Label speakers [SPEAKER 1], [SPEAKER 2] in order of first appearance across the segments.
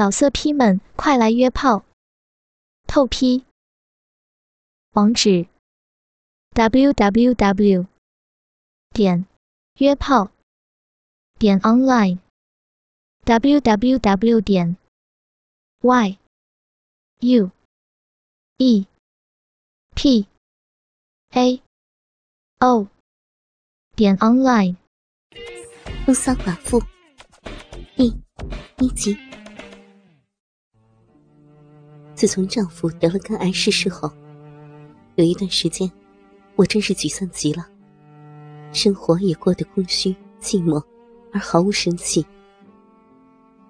[SPEAKER 1] 老色批们，快来约炮！透批。网址：w w w 点约炮点 online w w w 点 y u e p a o 点 online。
[SPEAKER 2] 风骚寡妇第一集。自从丈夫得了肝癌逝世后，有一段时间，我真是沮丧极了，生活也过得空虚寂寞，而毫无生气。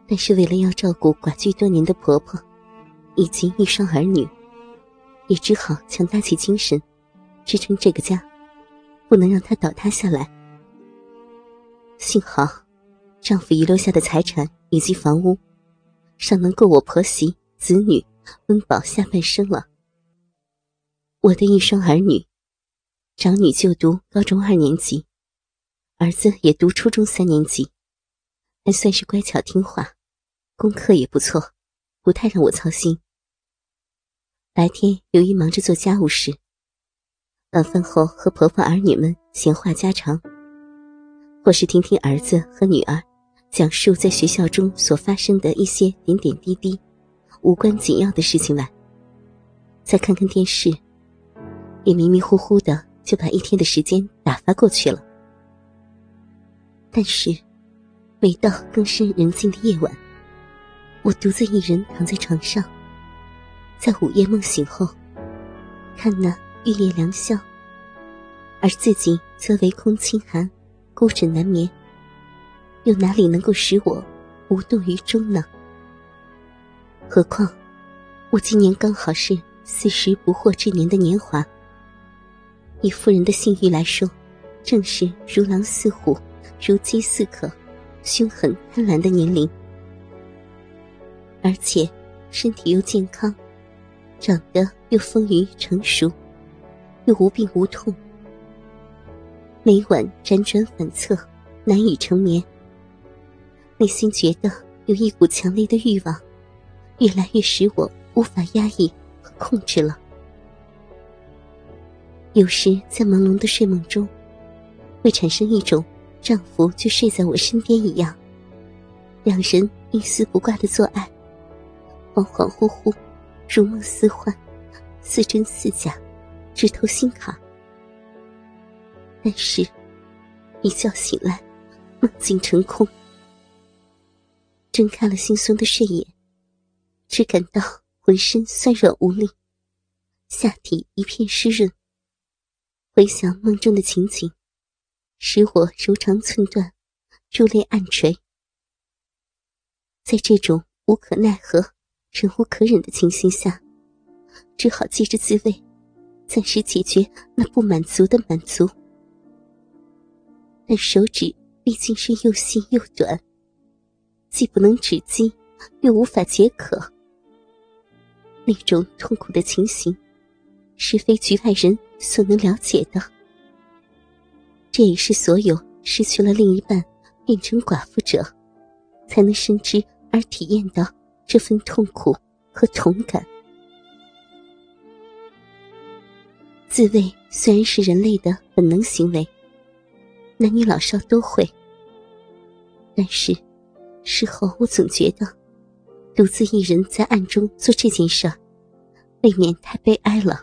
[SPEAKER 2] 但是为了要照顾寡居多年的婆婆，以及一双儿女，也只好强打起精神，支撑这个家，不能让它倒塌下来。幸好，丈夫遗留下的财产以及房屋，尚能够我婆媳子女温饱下半生了。我的一双儿女，长女就读高中二年级，儿子也读初中三年级，还算是乖巧听话，功课也不错，不太让我操心。白天由于忙着做家务事，晚饭后和婆婆儿女们闲话家常。或是听听儿子和女儿讲述在学校中所发生的一些点点滴滴、无关紧要的事情外，再看看电视，也迷迷糊糊的就把一天的时间打发过去了。但是，每到更深人静的夜晚，我独自一人躺在床上，在午夜梦醒后，看那玉叶良宵，而自己则唯空清寒。孤枕难眠，又哪里能够使我无动于衷呢？何况我今年刚好是四十不惑之年的年华，以妇人的性欲来说，正是如狼似虎、如饥似渴、凶狠贪婪的年龄，而且身体又健康，长得又丰腴成熟，又无病无痛。每晚辗转反侧，难以成眠。内心觉得有一股强烈的欲望，越来越使我无法压抑和控制了。有时在朦胧的睡梦中，会产生一种丈夫就睡在我身边一样，两人一丝不挂的做爱，恍恍惚惚，如梦似幻，似真似假，直透心坎。但是，一觉醒来，梦境成空。睁开了惺忪的睡眼，只感到浑身酸软无力，下体一片湿润。回想梦中的情景，使我柔肠寸断，珠泪暗垂。在这种无可奈何、忍无可忍的情形下，只好借着自慰，暂时解决那不满足的满足。但手指毕竟是又细又短，既不能止饥，又无法解渴。那种痛苦的情形，是非局外人所能了解的。这也是所有失去了另一半，变成寡妇者，才能深知而体验到这份痛苦和同感。自慰虽然是人类的本能行为。男女老少都会，但是事后我总觉得，独自一人在暗中做这件事，未免太悲哀了。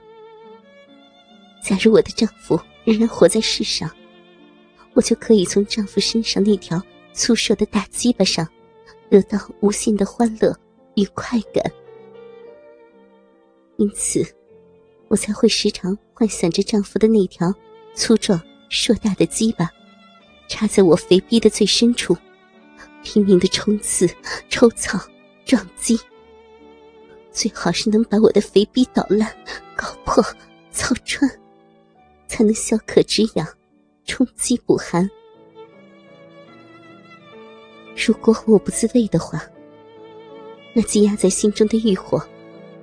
[SPEAKER 2] 假如我的丈夫仍然活在世上，我就可以从丈夫身上那条粗硕的大鸡巴上，得到无限的欢乐与快感。因此，我才会时常幻想着丈夫的那条粗壮硕大的鸡巴。插在我肥逼的最深处，拼命的冲刺、抽草、撞击，最好是能把我的肥逼捣烂、搞破、操穿，才能消渴止痒、充饥补寒。如果我不自慰的话，那积压在心中的欲火，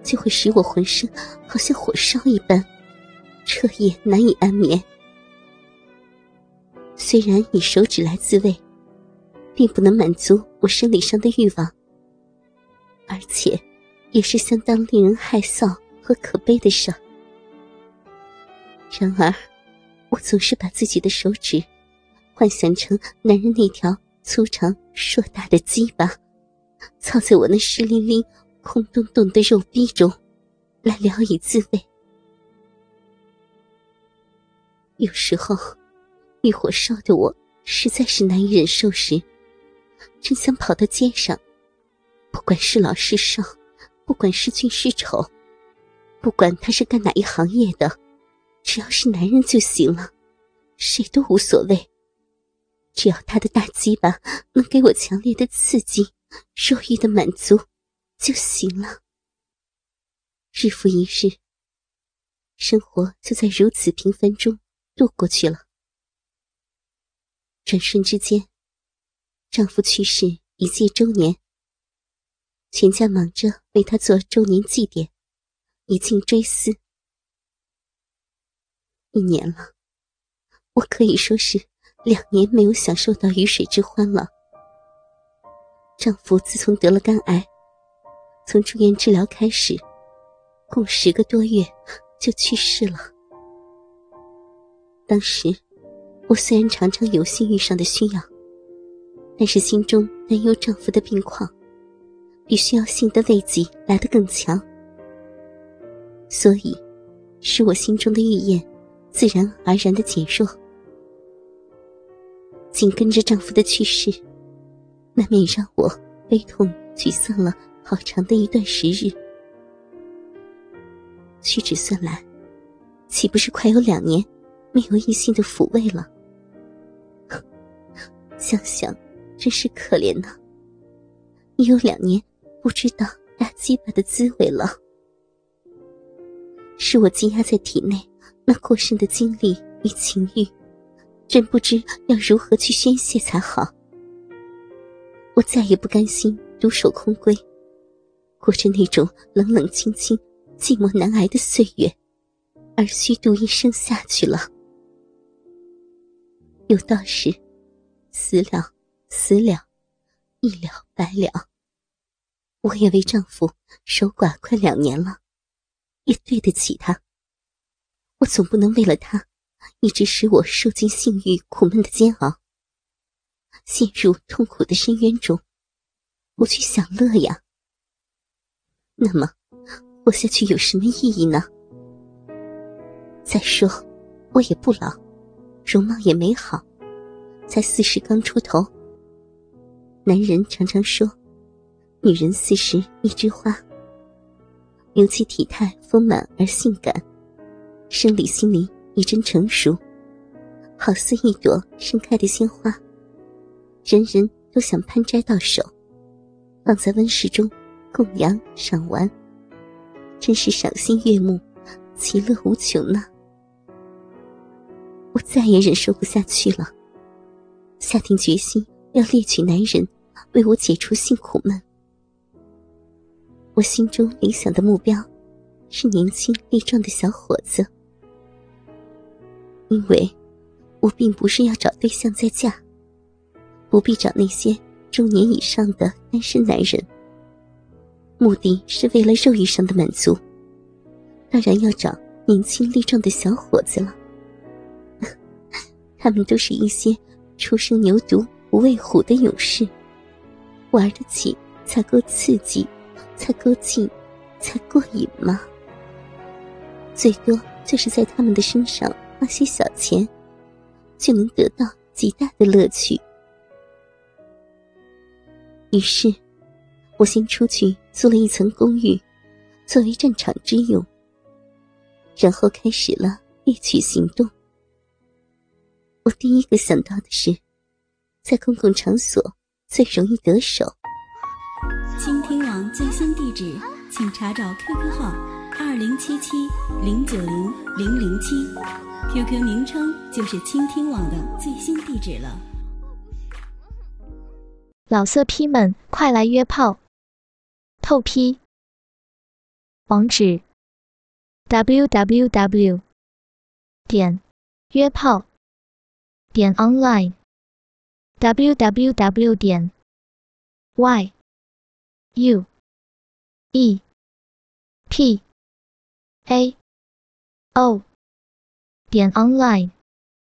[SPEAKER 2] 就会使我浑身好像火烧一般，彻夜难以安眠。虽然以手指来自慰，并不能满足我生理上的欲望，而且也是相当令人害臊和可悲的事。然而，我总是把自己的手指幻想成男人那条粗长硕大的鸡巴，操在我那湿淋淋、空洞洞的肉壁中，来聊以自慰。有时候，欲火烧的我实在是难以忍受时，真想跑到街上，不管是老是少，不管是俊是丑，不管他是干哪一行业的，只要是男人就行了，谁都无所谓。只要他的大鸡巴能给我强烈的刺激、肉欲的满足就行了。日复一日，生活就在如此平凡中。度过去了。转瞬之间，丈夫去世一届周年，全家忙着为他做周年祭典，以尽追思。一年了，我可以说是两年没有享受到鱼水之欢了。丈夫自从得了肝癌，从住院治疗开始，共十个多月就去世了。当时，我虽然常常有性欲上的需要，但是心中担忧丈夫的病况，比需要性的慰藉来得更强，所以，使我心中的欲焰自然而然的减弱。紧跟着丈夫的去世，难免让我悲痛沮丧了好长的一段时日。屈指算来，岂不是快有两年？没有异性的抚慰了，想想真是可怜呐。已有两年不知道打鸡巴的滋味了，是我积压在体内那过剩的精力与情欲，真不知要如何去宣泄才好。我再也不甘心独守空闺，过着那种冷冷清清、寂寞难挨的岁月，而虚度一生下去了。有道是，死了，死了，一了百了。我也为丈夫守寡快两年了，也对得起他。我总不能为了他，一直使我受尽性欲苦闷的煎熬，陷入痛苦的深渊中，不去享乐呀。那么，活下去有什么意义呢？再说，我也不老。容貌也美好，才四十刚出头。男人常常说，女人四十一枝花，尤其体态丰满而性感，生理心理已真成熟，好似一朵盛开的鲜花，人人都想攀摘到手，放在温室中供养赏玩，真是赏心悦目，其乐无穷呢。我再也忍受不下去了，下定决心要猎取男人，为我解除性苦闷。我心中理想的目标是年轻力壮的小伙子，因为我并不是要找对象再嫁，不必找那些中年以上的单身男人，目的是为了肉欲上的满足，当然要找年轻力壮的小伙子了。他们都是一些初生牛犊不畏虎的勇士，玩得起才够刺激，才够劲，才过瘾吗？最多就是在他们的身上花些小钱，就能得到极大的乐趣。于是，我先出去租了一层公寓，作为战场之用，然后开始了猎取行动。我第一个想到的是，在公共场所最容易得手。
[SPEAKER 3] 最新地址，请查找 QQ 号二零七七零九零零零七，QQ 名称就是倾听网的最新地址了。
[SPEAKER 1] 老色批们，快来约炮！透批。网址：www. 点约炮。点 online，w w w 点 y u e p a o 点 online。